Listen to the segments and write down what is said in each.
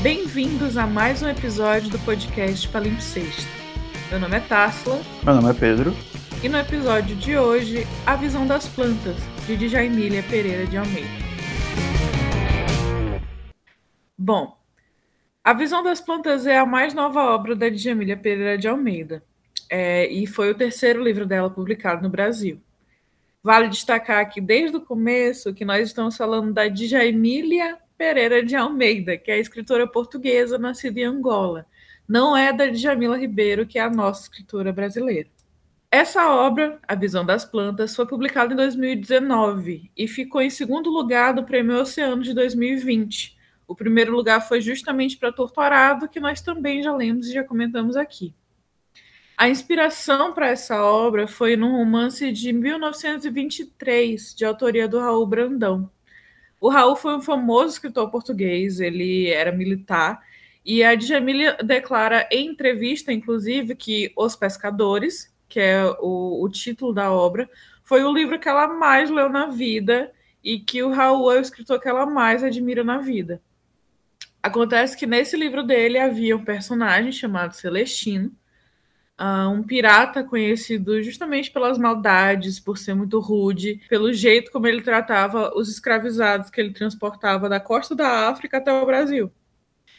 Bem-vindos a mais um episódio do podcast Palimpsesto. Meu nome é Tássila. Meu nome é Pedro. E no episódio de hoje, A Visão das Plantas, de Djamília Pereira de Almeida. Bom, A Visão das Plantas é a mais nova obra da Djamília Pereira de Almeida é, e foi o terceiro livro dela publicado no Brasil. Vale destacar aqui desde o começo que nós estamos falando da Djamília Pereira de Almeida, que é escritora portuguesa nascida em Angola. Não é da Djamila Ribeiro, que é a nossa escritora brasileira. Essa obra, A Visão das Plantas, foi publicada em 2019 e ficou em segundo lugar do Prêmio Oceano de 2020. O primeiro lugar foi justamente para Torturado, que nós também já lemos e já comentamos aqui. A inspiração para essa obra foi num romance de 1923, de autoria do Raul Brandão. O Raul foi um famoso escritor português, ele era militar, e a Djamila declara em entrevista, inclusive, que Os Pescadores, que é o, o título da obra, foi o livro que ela mais leu na vida e que o Raul é o escritor que ela mais admira na vida. Acontece que nesse livro dele havia um personagem chamado Celestino, Uh, um pirata conhecido justamente pelas maldades, por ser muito rude, pelo jeito como ele tratava os escravizados que ele transportava da costa da África até o Brasil.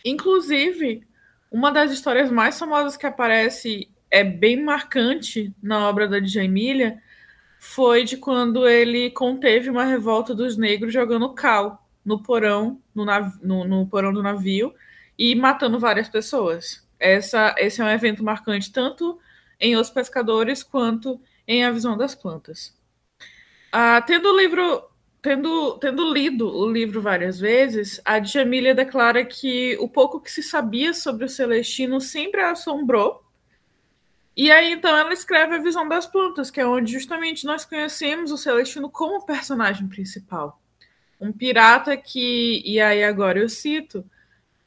Inclusive, uma das histórias mais famosas que aparece é bem marcante na obra da Djamília foi de quando ele conteve uma revolta dos negros jogando cal no porão, no, no, no porão do navio e matando várias pessoas. Essa, esse é um evento marcante tanto em Os Pescadores quanto em A Visão das Plantas. Ah, tendo o livro, tendo, tendo lido o livro várias vezes, a Djamília declara que o pouco que se sabia sobre o Celestino sempre a assombrou. E aí, então, ela escreve A Visão das Plantas, que é onde justamente nós conhecemos o Celestino como personagem principal. Um pirata que, e aí agora eu cito,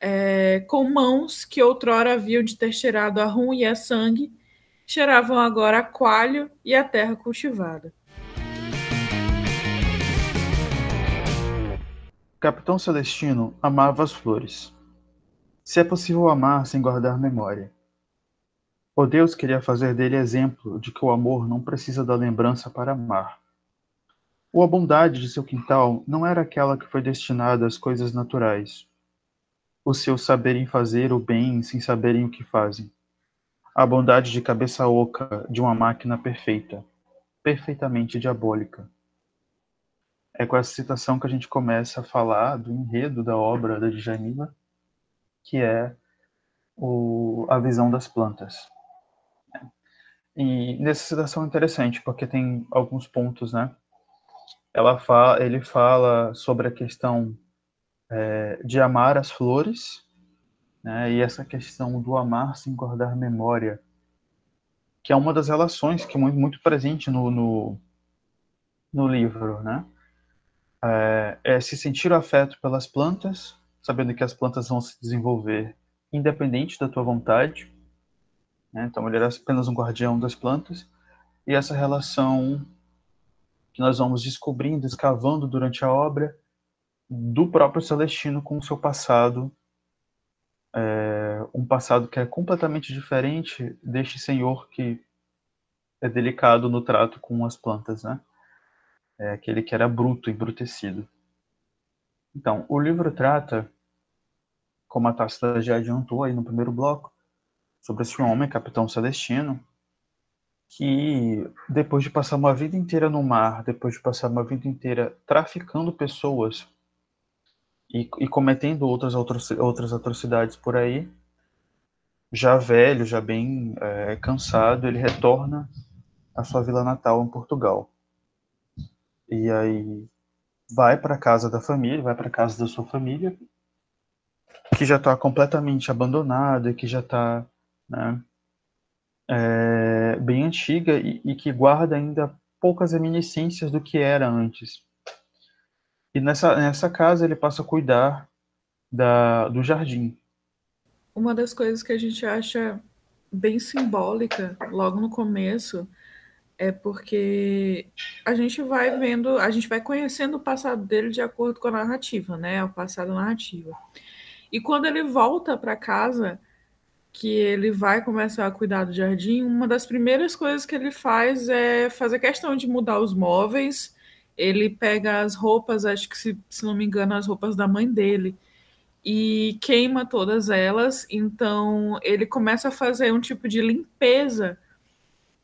é, com mãos que outrora haviam de ter cheirado a rum e a sangue, cheiravam agora a coalho e a terra cultivada. Capitão Celestino amava as flores. Se é possível amar sem guardar memória. O Deus queria fazer dele exemplo de que o amor não precisa da lembrança para amar. Ou a bondade de seu quintal não era aquela que foi destinada às coisas naturais, o seu saberem fazer o bem sem saberem o que fazem. A bondade de cabeça oca de uma máquina perfeita, perfeitamente diabólica. É com essa citação que a gente começa a falar do enredo da obra da Djanila, que é o, a visão das plantas. E nessa citação é interessante, porque tem alguns pontos, né? Ela fala, ele fala sobre a questão é, de amar as flores, né, e essa questão do amar sem guardar memória, que é uma das relações que é muito, muito presente no, no, no livro, né? É, é, se sentir afeto pelas plantas, sabendo que as plantas vão se desenvolver independente da tua vontade. Né? Então, ele era apenas um guardião das plantas. E essa relação que nós vamos descobrindo, escavando durante a obra, do próprio Celestino com o seu passado, é, um passado que é completamente diferente deste senhor que é delicado no trato com as plantas, né? É aquele que era bruto, embrutecido. Então, o livro trata, como a Tácita já adiantou aí no primeiro bloco, sobre esse homem, Capitão Celestino, que depois de passar uma vida inteira no mar, depois de passar uma vida inteira traficando pessoas e, e cometendo outras, outras atrocidades por aí, já velho, já bem é, cansado, ele retorna à sua vila natal em Portugal. E aí vai para casa da família, vai para casa da sua família, que já está completamente abandonada, que já está né, é, bem antiga e, e, que guarda ainda poucas reminiscências do que era antes. E nessa, nessa casa ele passa a cuidar da, do jardim. Uma das coisas que a gente acha bem simbólica logo no começo é porque a gente vai vendo, a gente vai conhecendo o passado dele de acordo com a narrativa, né? O passado narrativa. E quando ele volta para casa, que ele vai começar a cuidar do jardim, uma das primeiras coisas que ele faz é fazer questão de mudar os móveis. Ele pega as roupas, acho que se, se não me engano, as roupas da mãe dele, e queima todas elas. Então ele começa a fazer um tipo de limpeza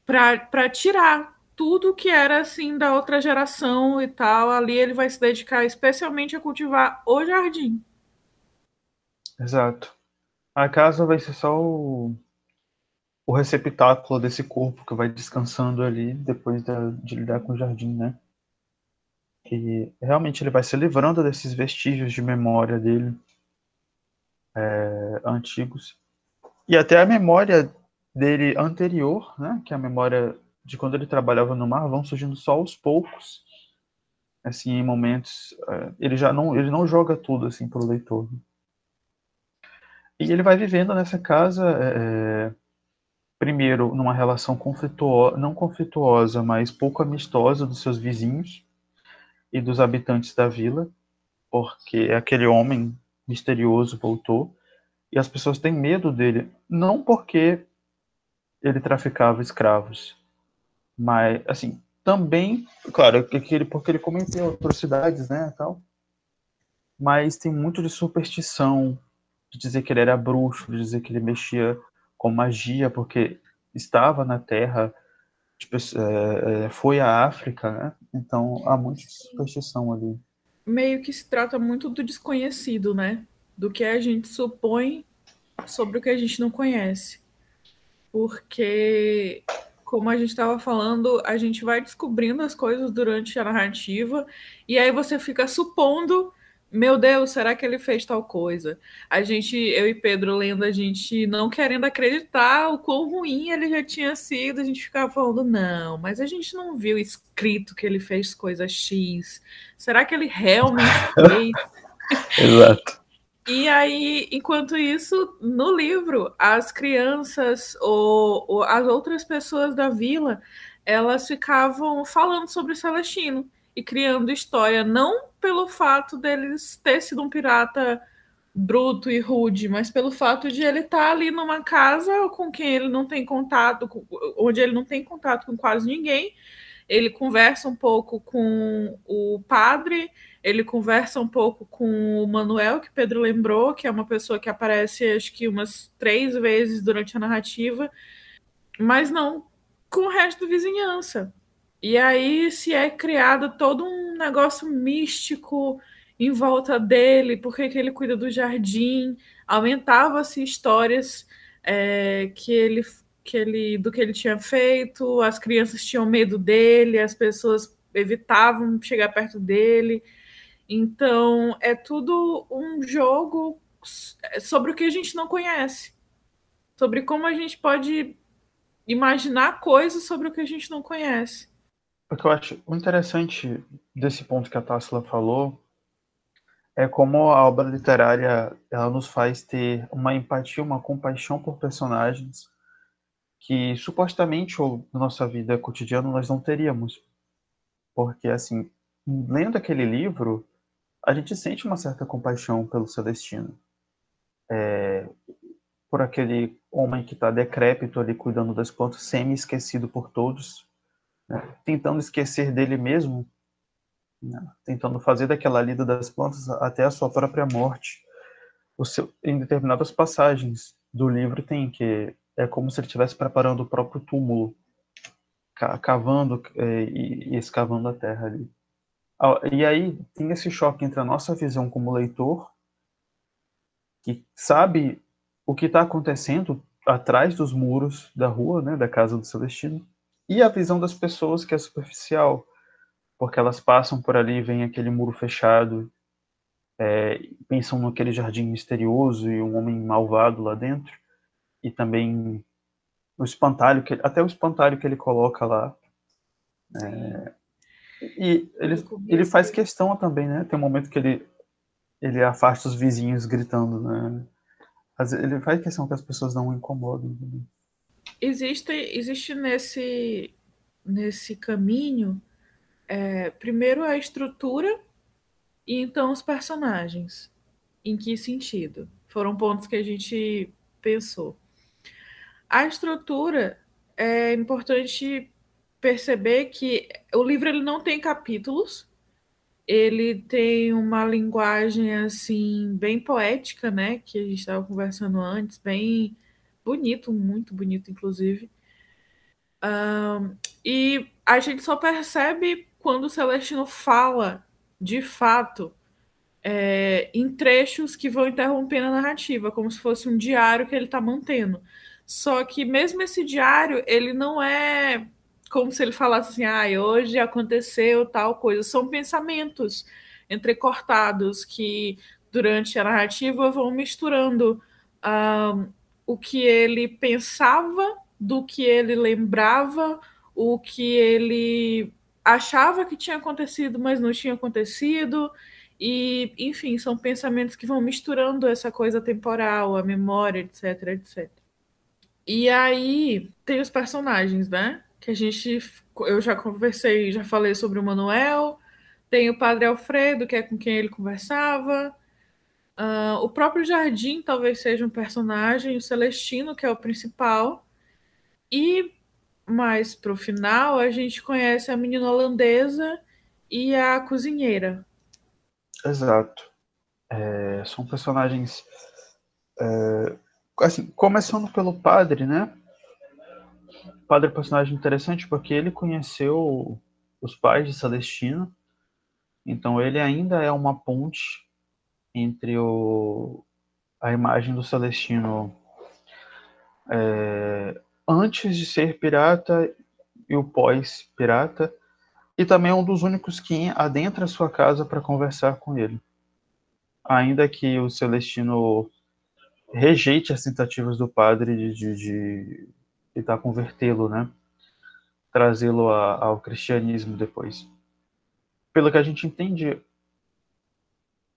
para tirar tudo que era assim da outra geração e tal. Ali ele vai se dedicar especialmente a cultivar o jardim. Exato. A casa vai ser só o, o receptáculo desse corpo que vai descansando ali depois de, de lidar com o jardim, né? E realmente ele vai se livrando desses vestígios de memória dele é, antigos e até a memória dele anterior, né? Que é a memória de quando ele trabalhava no mar, vão surgindo só aos poucos, assim, em momentos. É, ele já não, ele não joga tudo assim para o leitor. Né? E ele vai vivendo nessa casa, é, primeiro, numa relação conflituosa, não conflituosa, mas pouco amistosa dos seus vizinhos e dos habitantes da vila, porque aquele homem misterioso voltou e as pessoas têm medo dele, não porque ele traficava escravos, mas, assim, também, claro, porque ele, porque ele cometeu atrocidades, né, tal, mas tem muito de superstição, de dizer que ele era bruxo, de dizer que ele mexia com magia, porque estava na Terra, tipo, é, é, foi à África, né? Então há muita superstição ali. Meio que se trata muito do desconhecido, né? Do que a gente supõe sobre o que a gente não conhece. Porque, como a gente estava falando, a gente vai descobrindo as coisas durante a narrativa, e aí você fica supondo meu Deus, será que ele fez tal coisa? A gente, eu e Pedro lendo, a gente não querendo acreditar o quão ruim ele já tinha sido, a gente ficava falando, não, mas a gente não viu escrito que ele fez coisa X. Será que ele realmente fez? Exato. E aí, enquanto isso, no livro, as crianças ou, ou as outras pessoas da vila, elas ficavam falando sobre o Celestino e criando história, não pelo fato deles ter sido um pirata bruto e rude, mas pelo fato de ele estar tá ali numa casa com quem ele não tem contato, onde ele não tem contato com quase ninguém. Ele conversa um pouco com o padre, ele conversa um pouco com o Manuel, que Pedro lembrou, que é uma pessoa que aparece acho que umas três vezes durante a narrativa, mas não com o resto da vizinhança. E aí se é criado todo um negócio místico em volta dele, porque que ele cuida do jardim, aumentava-se histórias é, que ele que ele do que ele tinha feito, as crianças tinham medo dele, as pessoas evitavam chegar perto dele. Então é tudo um jogo sobre o que a gente não conhece, sobre como a gente pode imaginar coisas sobre o que a gente não conhece. O que eu acho interessante desse ponto que a Tássila falou é como a obra literária ela nos faz ter uma empatia, uma compaixão por personagens que supostamente ou na nossa vida cotidiana nós não teríamos. Porque assim, lendo aquele livro, a gente sente uma certa compaixão pelo Celestino. É, por aquele homem que está decrépito ali cuidando das plantas, semi-esquecido por todos, né, tentando esquecer dele mesmo, né, tentando fazer daquela lida das plantas até a sua própria morte. Seu, em determinadas passagens do livro tem que é como se ele estivesse preparando o próprio túmulo, cavando é, e, e escavando a terra ali. E aí tem esse choque entre a nossa visão como leitor, que sabe o que está acontecendo atrás dos muros da rua, né, da casa do Celestino, e a visão das pessoas que é superficial, porque elas passam por ali, vem aquele muro fechado, é, pensam naquele jardim misterioso e um homem malvado lá dentro, e também o espantalho, que, até o espantalho que ele coloca lá. É, e ele, ele faz questão também, né? Tem um momento que ele, ele afasta os vizinhos gritando, né? Ele faz questão que as pessoas não o incomodem. Também existe, existe nesse, nesse caminho, é, primeiro a estrutura e então os personagens. Em que sentido? Foram pontos que a gente pensou. A estrutura é importante perceber que o livro ele não tem capítulos, ele tem uma linguagem assim bem poética, né? Que a gente estava conversando antes, bem bonito, muito bonito, inclusive. Um, e a gente só percebe quando o Celestino fala de fato é, em trechos que vão interrompendo a narrativa, como se fosse um diário que ele está mantendo. Só que mesmo esse diário, ele não é como se ele falasse assim, ah, hoje aconteceu tal coisa. São pensamentos entrecortados que durante a narrativa vão misturando um, o que ele pensava, do que ele lembrava, o que ele achava que tinha acontecido, mas não tinha acontecido. E, enfim, são pensamentos que vão misturando essa coisa temporal, a memória, etc, etc. E aí tem os personagens, né? Que a gente. Eu já conversei, já falei sobre o Manuel. Tem o Padre Alfredo, que é com quem ele conversava. Uh, o próprio Jardim talvez seja um personagem, o Celestino, que é o principal. E mais pro final, a gente conhece a menina holandesa e a cozinheira. Exato. É, são personagens. É, assim, começando pelo padre, né? O padre é um personagem interessante porque ele conheceu os pais de Celestino, então ele ainda é uma ponte entre o, a imagem do Celestino é, antes de ser pirata e o pós-pirata, e também é um dos únicos que adentra a sua casa para conversar com ele. Ainda que o Celestino rejeite as tentativas do padre de, de, de tentar convertê-lo, né? Trazê-lo ao cristianismo depois. Pelo que a gente entende,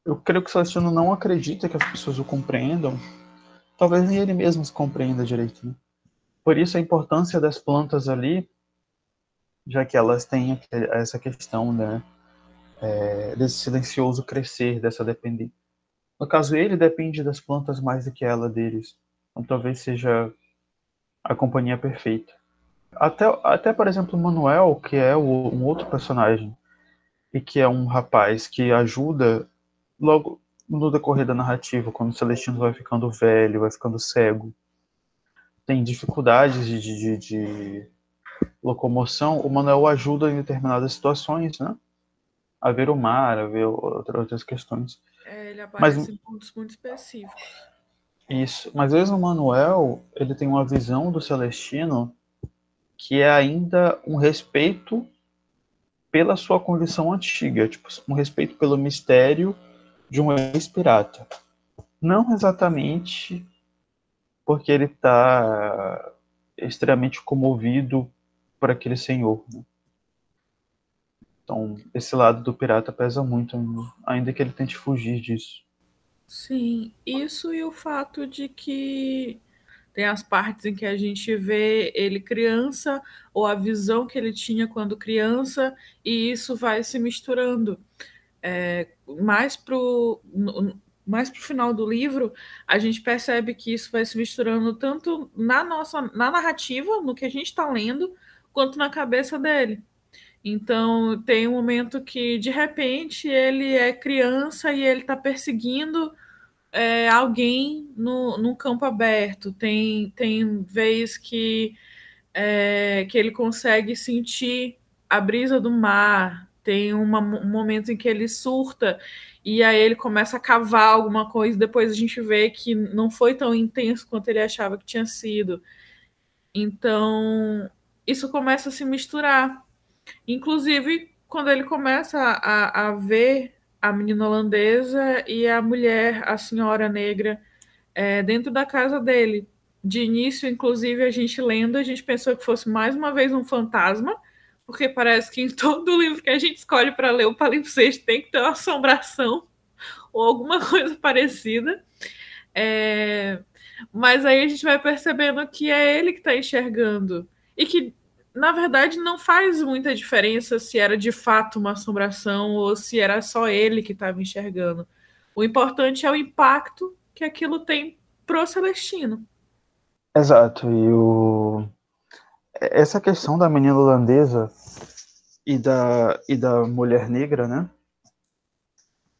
eu creio que o Celestino não acredita que as pessoas o compreendam. Talvez nem ele mesmo se compreenda direito. Né? Por isso a importância das plantas ali, já que elas têm essa questão, né? É, desse silencioso crescer, dessa dependência. No caso, ele depende das plantas mais do que ela deles. Então talvez seja a companhia perfeita. Até, até por exemplo, o Manuel, que é o, um outro personagem, e que é um rapaz que ajuda logo no decorrer da narrativa, quando o Celestino vai ficando velho, vai ficando cego, tem dificuldades de, de, de locomoção, o Manuel ajuda em determinadas situações, né? A ver o mar, a ver outras questões. É, ele aparece Mas, em pontos muito específicos. Isso. Mas mesmo o Manuel, ele tem uma visão do Celestino que é ainda um respeito pela sua condição antiga, tipo, um respeito pelo mistério de um ex-pirata. Não exatamente porque ele está extremamente comovido por aquele senhor. Né? Então, esse lado do pirata pesa muito, ainda que ele tente fugir disso. Sim, isso e o fato de que tem as partes em que a gente vê ele criança, ou a visão que ele tinha quando criança, e isso vai se misturando. É, mais para o mais pro final do livro, a gente percebe que isso vai se misturando tanto na nossa na narrativa, no que a gente está lendo, quanto na cabeça dele. Então, tem um momento que, de repente, ele é criança e ele está perseguindo é, alguém no, num campo aberto. Tem, tem vez que, é, que ele consegue sentir a brisa do mar. Tem uma, um momento em que ele surta e aí ele começa a cavar alguma coisa. Depois a gente vê que não foi tão intenso quanto ele achava que tinha sido. Então, isso começa a se misturar. Inclusive, quando ele começa a, a ver a menina holandesa e a mulher, a senhora negra, é, dentro da casa dele. De início, inclusive, a gente lendo, a gente pensou que fosse mais uma vez um fantasma, porque parece que em todo livro que a gente escolhe para ler o palimpsesto tem que ter uma assombração ou alguma coisa parecida. É... Mas aí a gente vai percebendo que é ele que está enxergando. E que na verdade, não faz muita diferença se era de fato uma assombração ou se era só ele que estava enxergando. O importante é o impacto que aquilo tem pro Celestino. Exato, e o... essa questão da menina holandesa e da, e da mulher negra, né?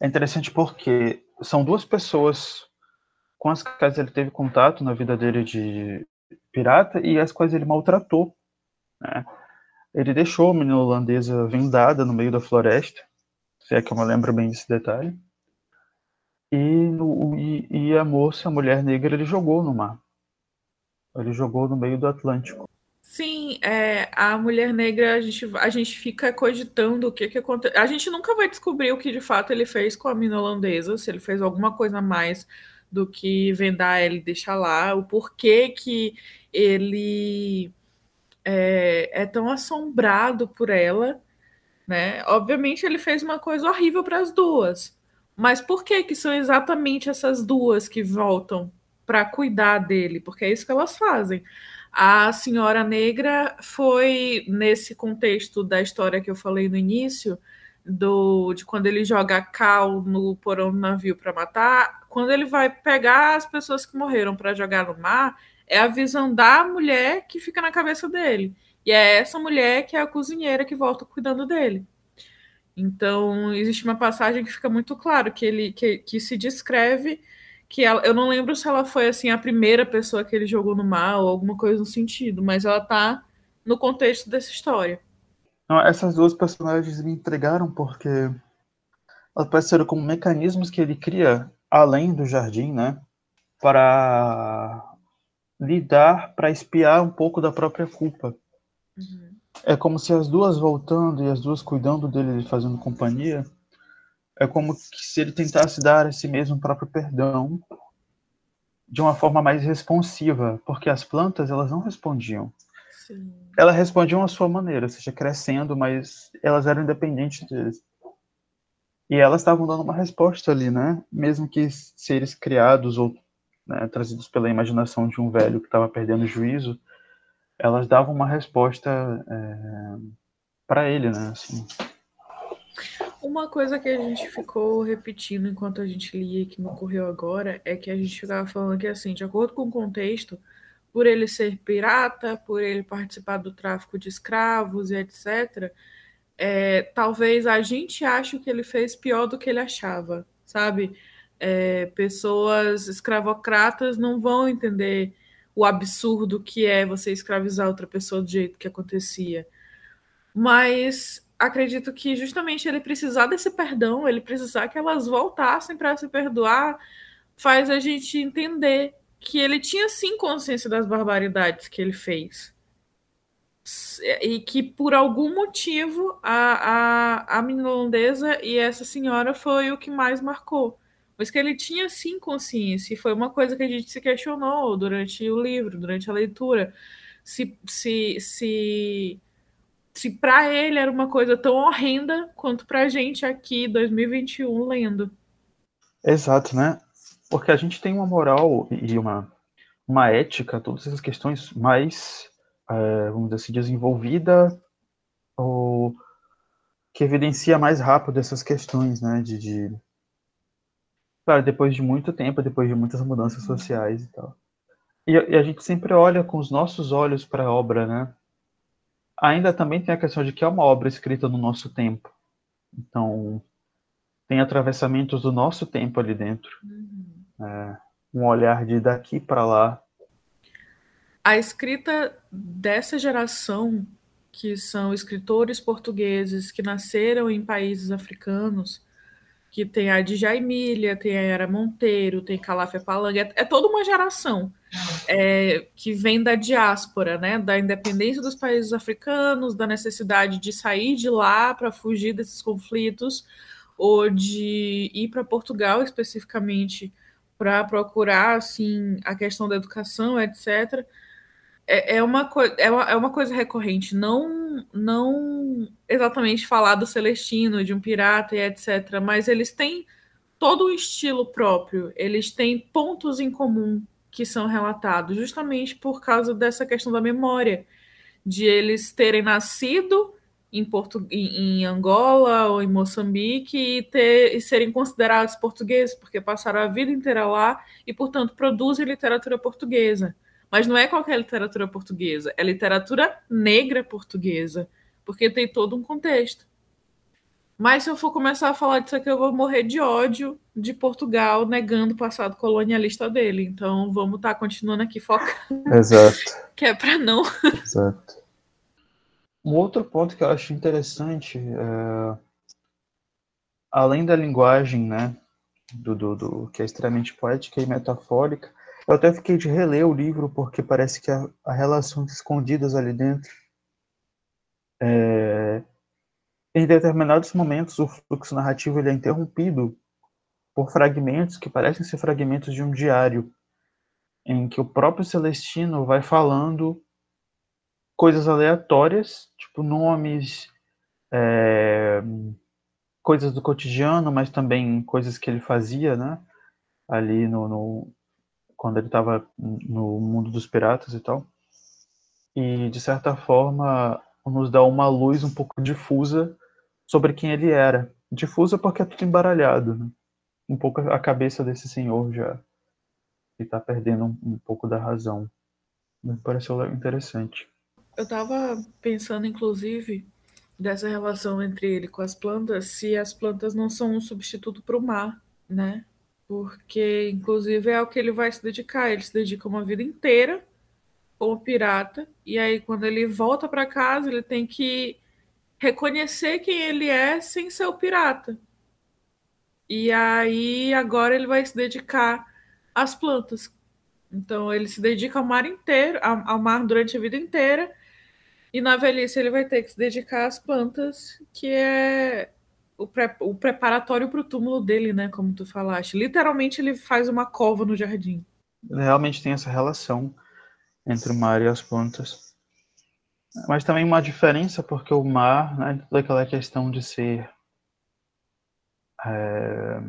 É interessante porque são duas pessoas com as quais ele teve contato na vida dele de pirata e as quais ele maltratou. Né? Ele deixou a menina holandesa vendada no meio da floresta, se é que eu me lembro bem desse detalhe. E, no, e, e a moça, a mulher negra, ele jogou no mar. Ele jogou no meio do Atlântico. Sim, é, a mulher negra, a gente, a gente fica cogitando o que, que aconteceu. A gente nunca vai descobrir o que de fato ele fez com a mina holandesa, se ele fez alguma coisa a mais do que vendar ela e deixar lá, o porquê que ele é, é tão assombrado por ela, né? Obviamente ele fez uma coisa horrível para as duas, mas por que que são exatamente essas duas que voltam para cuidar dele? Porque é isso que elas fazem. A senhora negra foi nesse contexto da história que eu falei no início, do de quando ele joga cal no porão do navio para matar, quando ele vai pegar as pessoas que morreram para jogar no mar, é a visão da mulher que fica na cabeça dele. E é essa mulher que é a cozinheira que volta cuidando dele. Então, existe uma passagem que fica muito claro que ele que, que se descreve que ela, eu não lembro se ela foi assim a primeira pessoa que ele jogou no mar ou alguma coisa no sentido, mas ela tá no contexto dessa história. Não, essas duas personagens me entregaram porque elas pareceram como mecanismos que ele cria além do jardim, né, para lidar, para espiar um pouco da própria culpa. Uhum. É como se as duas voltando e as duas cuidando dele, fazendo companhia, é como se ele tentasse dar a si mesmo o próprio perdão de uma forma mais responsiva, porque as plantas elas não respondiam. Sim. Elas respondiam à sua maneira, seja crescendo, mas elas eram independentes deles. E elas estavam dando uma resposta ali, né? Mesmo que seres criados ou né, trazidos pela imaginação de um velho que estava perdendo o juízo, elas davam uma resposta é, para ele, né? Assim. Uma coisa que a gente ficou repetindo enquanto a gente lia que me ocorreu agora é que a gente ficava falando que, assim, de acordo com o contexto, por ele ser pirata, por ele participar do tráfico de escravos e etc., é, talvez a gente ache que ele fez pior do que ele achava, sabe? É, pessoas escravocratas não vão entender o absurdo que é você escravizar outra pessoa do jeito que acontecia. Mas acredito que justamente ele precisar desse perdão, ele precisar que elas voltassem para se perdoar, faz a gente entender que ele tinha sim consciência das barbaridades que ele fez. E que por algum motivo a, a, a menina holandesa e essa senhora foi o que mais marcou. Mas que ele tinha sim consciência, e foi uma coisa que a gente se questionou durante o livro, durante a leitura. Se, se, se se para ele era uma coisa tão horrenda quanto para a gente aqui, 2021, lendo. Exato, né? Porque a gente tem uma moral e uma, uma ética, todas essas questões mais, é, vamos dizer assim, desenvolvida ou que evidencia mais rápido essas questões, né? De, de... Claro, depois de muito tempo, depois de muitas mudanças sociais e tal. E, e a gente sempre olha com os nossos olhos para a obra, né? Ainda também tem a questão de que é uma obra escrita no nosso tempo. Então, tem atravessamentos do nosso tempo ali dentro. Uhum. É, um olhar de daqui para lá. A escrita dessa geração, que são escritores portugueses que nasceram em países africanos, que tem a Dja Emília, tem a Era Monteiro, tem Calafia Palangue, é, é toda uma geração é, que vem da diáspora, né, da independência dos países africanos, da necessidade de sair de lá para fugir desses conflitos, ou de ir para Portugal especificamente para procurar assim a questão da educação, etc é, é, uma, é, uma, é uma coisa recorrente, não, não exatamente falar do Celestino, de um pirata e etc., mas eles têm todo um estilo próprio, eles têm pontos em comum que são relatados, justamente por causa dessa questão da memória, de eles terem nascido em, Portu em, em Angola ou em Moçambique e, ter, e serem considerados portugueses, porque passaram a vida inteira lá e, portanto, produzem literatura portuguesa. Mas não é qualquer literatura portuguesa, é literatura negra portuguesa, porque tem todo um contexto. Mas se eu for começar a falar disso aqui, eu vou morrer de ódio de Portugal negando o passado colonialista dele. Então vamos estar tá continuando aqui focando. Exato. que é para não. Exato. Um outro ponto que eu acho interessante, é... além da linguagem, né, do, do, do, que é extremamente poética e metafórica, eu até fiquei de reler o livro porque parece que a relações escondidas ali dentro, é... em determinados momentos o fluxo narrativo ele é interrompido por fragmentos que parecem ser fragmentos de um diário, em que o próprio Celestino vai falando coisas aleatórias, tipo nomes, é, coisas do cotidiano, mas também coisas que ele fazia, né? Ali no, no quando ele estava no mundo dos piratas e tal. E de certa forma nos dá uma luz um pouco difusa sobre quem ele era. Difusa porque é tudo embaralhado, né? Um pouco a cabeça desse senhor já está perdendo um, um pouco da razão. Me pareceu interessante. Eu estava pensando, inclusive, dessa relação entre ele com as plantas, se as plantas não são um substituto para o mar, né? Porque, inclusive, é o que ele vai se dedicar. Ele se dedica uma vida inteira como pirata, e aí, quando ele volta para casa, ele tem que reconhecer quem ele é sem ser o pirata. E aí, agora ele vai se dedicar às plantas. Então, ele se dedica ao mar inteiro, ao mar durante a vida inteira, e na velhice ele vai ter que se dedicar às plantas, que é o, o preparatório para o túmulo dele, né? Como tu falaste. Literalmente ele faz uma cova no jardim. Realmente tem essa relação entre o mar e as plantas. Mas também uma diferença, porque o mar, né, toda aquela questão de ser é,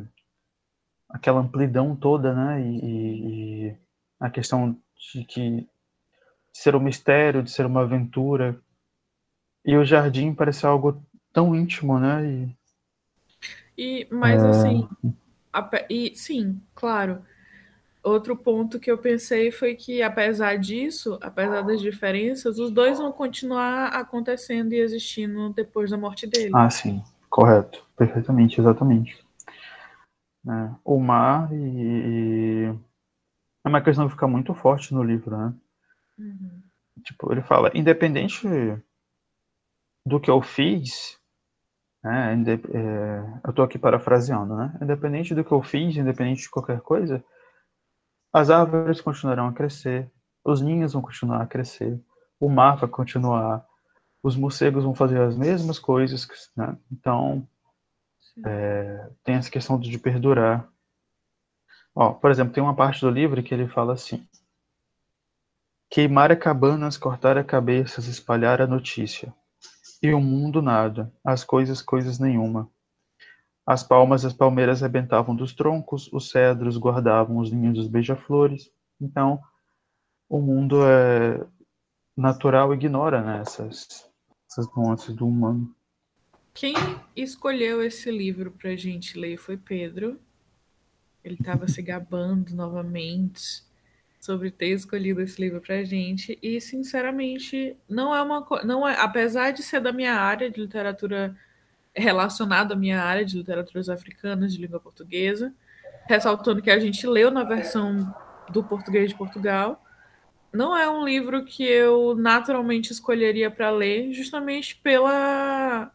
aquela amplidão toda, né, e, e, a questão de que de ser um mistério, de ser uma aventura. E o jardim parece algo tão íntimo, né? E, e mas é... assim, a, e sim, claro. Outro ponto que eu pensei foi que, apesar disso, apesar das diferenças, os dois vão continuar acontecendo e existindo depois da morte dele. Ah, sim, correto, perfeitamente, exatamente. É, o mar e, e, é uma questão que fica muito forte no livro, né? Uhum. Tipo, ele fala, independente do que eu fiz, né, é, eu estou aqui parafraseando, né? Independente do que eu fiz, independente de qualquer coisa, as árvores continuarão a crescer, os ninhos vão continuar a crescer, o mar vai continuar, os morcegos vão fazer as mesmas coisas, né? Então, é, tem essa questão de perdurar. Ó, por exemplo, tem uma parte do livro que ele fala assim: Queimar a cabanas, cortar a cabeças, espalhar a notícia. E o mundo nada, as coisas coisas nenhuma. As palmas e as palmeiras rebentavam dos troncos, os cedros guardavam os ninhos dos beija-flores. Então, o mundo é natural ignora né, essas, essas nuances do humano. Quem escolheu esse livro para gente ler foi Pedro. Ele estava se gabando novamente sobre ter escolhido esse livro pra gente e sinceramente não é uma não é apesar de ser da minha área de literatura relacionada à minha área de literaturas africanas de língua portuguesa, ressaltando que a gente leu na versão do português de Portugal, não é um livro que eu naturalmente escolheria para ler, justamente pela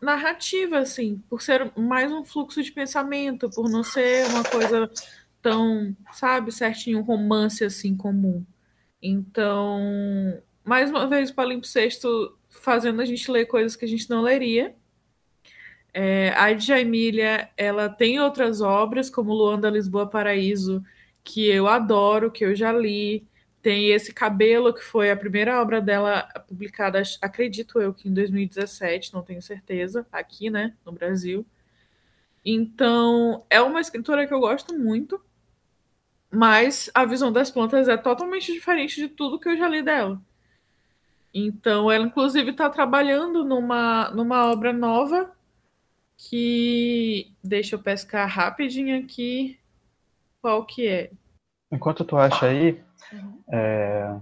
narrativa, assim, por ser mais um fluxo de pensamento, por não ser uma coisa tão, sabe, certinho, um romance assim comum. Então, mais uma vez, o Palimpsesto fazendo a gente ler coisas que a gente não leria. É, a Djamília, ela tem outras obras, como Luanda, Lisboa, Paraíso, que eu adoro, que eu já li. Tem esse Cabelo, que foi a primeira obra dela publicada, acredito eu, que em 2017, não tenho certeza, aqui, né, no Brasil. Então, é uma escritora que eu gosto muito mas a visão das plantas é totalmente diferente de tudo que eu já li dela. Então, ela inclusive está trabalhando numa, numa obra nova que deixa eu pescar rapidinho aqui qual que é. Enquanto tu acha aí, é,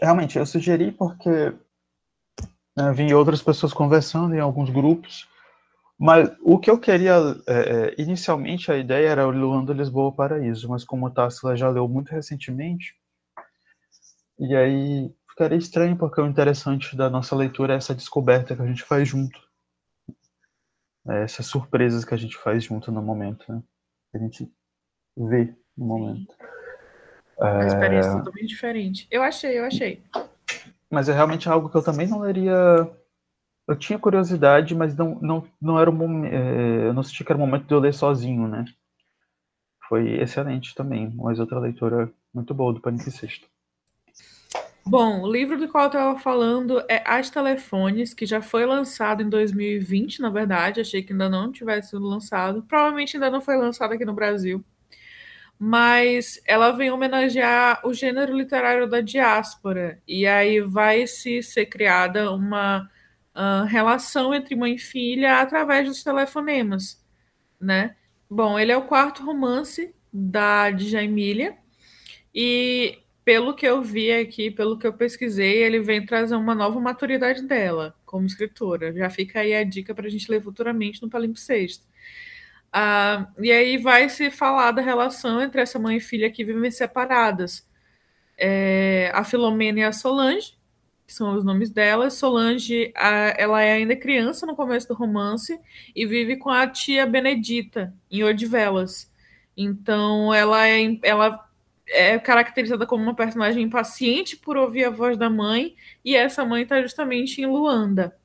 realmente eu sugeri porque né, vi outras pessoas conversando em alguns grupos, mas o que eu queria é, é inicialmente a ideia era o Luanda Lisboa Paraíso, mas como o Tássila já leu muito recentemente, e aí ficaria estranho porque o interessante da nossa leitura é essa descoberta que a gente faz junto é, essas surpresas que a gente faz junto no momento, né? Que a gente vê no momento. Uma experiência é... totalmente diferente. Eu achei, eu achei. Mas é realmente algo que eu também não leria. Eu tinha curiosidade, mas não, não, não era o momento. É... Eu não senti que era o momento de eu ler sozinho, né? Foi excelente também. Mas outra leitura muito boa do Panic Sexto. Bom, o livro do qual eu estava falando é As Telefones, que já foi lançado em 2020, na verdade. Achei que ainda não tivesse sido lançado. Provavelmente ainda não foi lançado aqui no Brasil. Mas ela vem homenagear o gênero literário da diáspora. E aí vai se ser criada uma uh, relação entre mãe e filha através dos telefonemas, né? Bom, ele é o quarto romance da Djamília. E pelo que eu vi aqui, pelo que eu pesquisei, ele vem trazer uma nova maturidade dela como escritora. Já fica aí a dica para a gente ler futuramente no Palimpsesto. Ah, e aí vai se falar da relação entre essa mãe e filha que vivem separadas. É, a Filomena e a Solange, que são os nomes delas. Solange, a, ela é ainda criança no começo do romance e vive com a tia Benedita, em Odivelas. Então, ela, é, ela é caracterizada como uma personagem impaciente por ouvir a voz da mãe, e essa mãe está justamente em Luanda.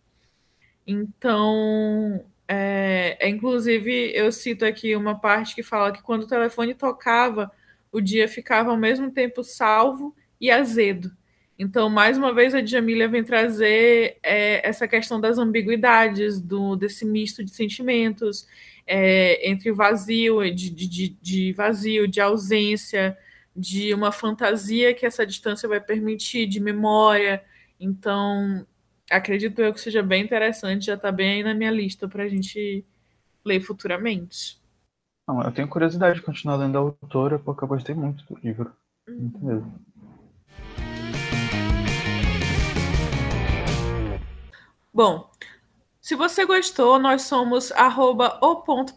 Então, é, é, inclusive, eu cito aqui uma parte que fala que quando o telefone tocava, o dia ficava ao mesmo tempo salvo e azedo. Então, mais uma vez, a Djamília vem trazer é, essa questão das ambiguidades, do, desse misto de sentimentos, é, entre vazio, de, de, de vazio, de ausência, de uma fantasia que essa distância vai permitir, de memória. Então, acredito eu que seja bem interessante, já está bem aí na minha lista para a gente ler futuramente. Não, eu tenho curiosidade de continuar lendo a autora, porque eu gostei muito do livro. Muito uhum. mesmo. Bom, se você gostou, nós somos arroba o ponto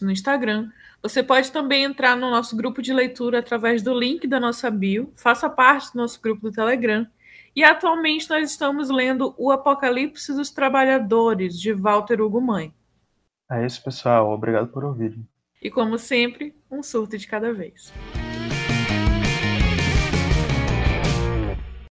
no Instagram. Você pode também entrar no nosso grupo de leitura através do link da nossa bio, faça parte do nosso grupo do Telegram. E atualmente nós estamos lendo O Apocalipse dos Trabalhadores, de Walter Hugo Mãe. É isso, pessoal. Obrigado por ouvir. E como sempre, um surto de cada vez.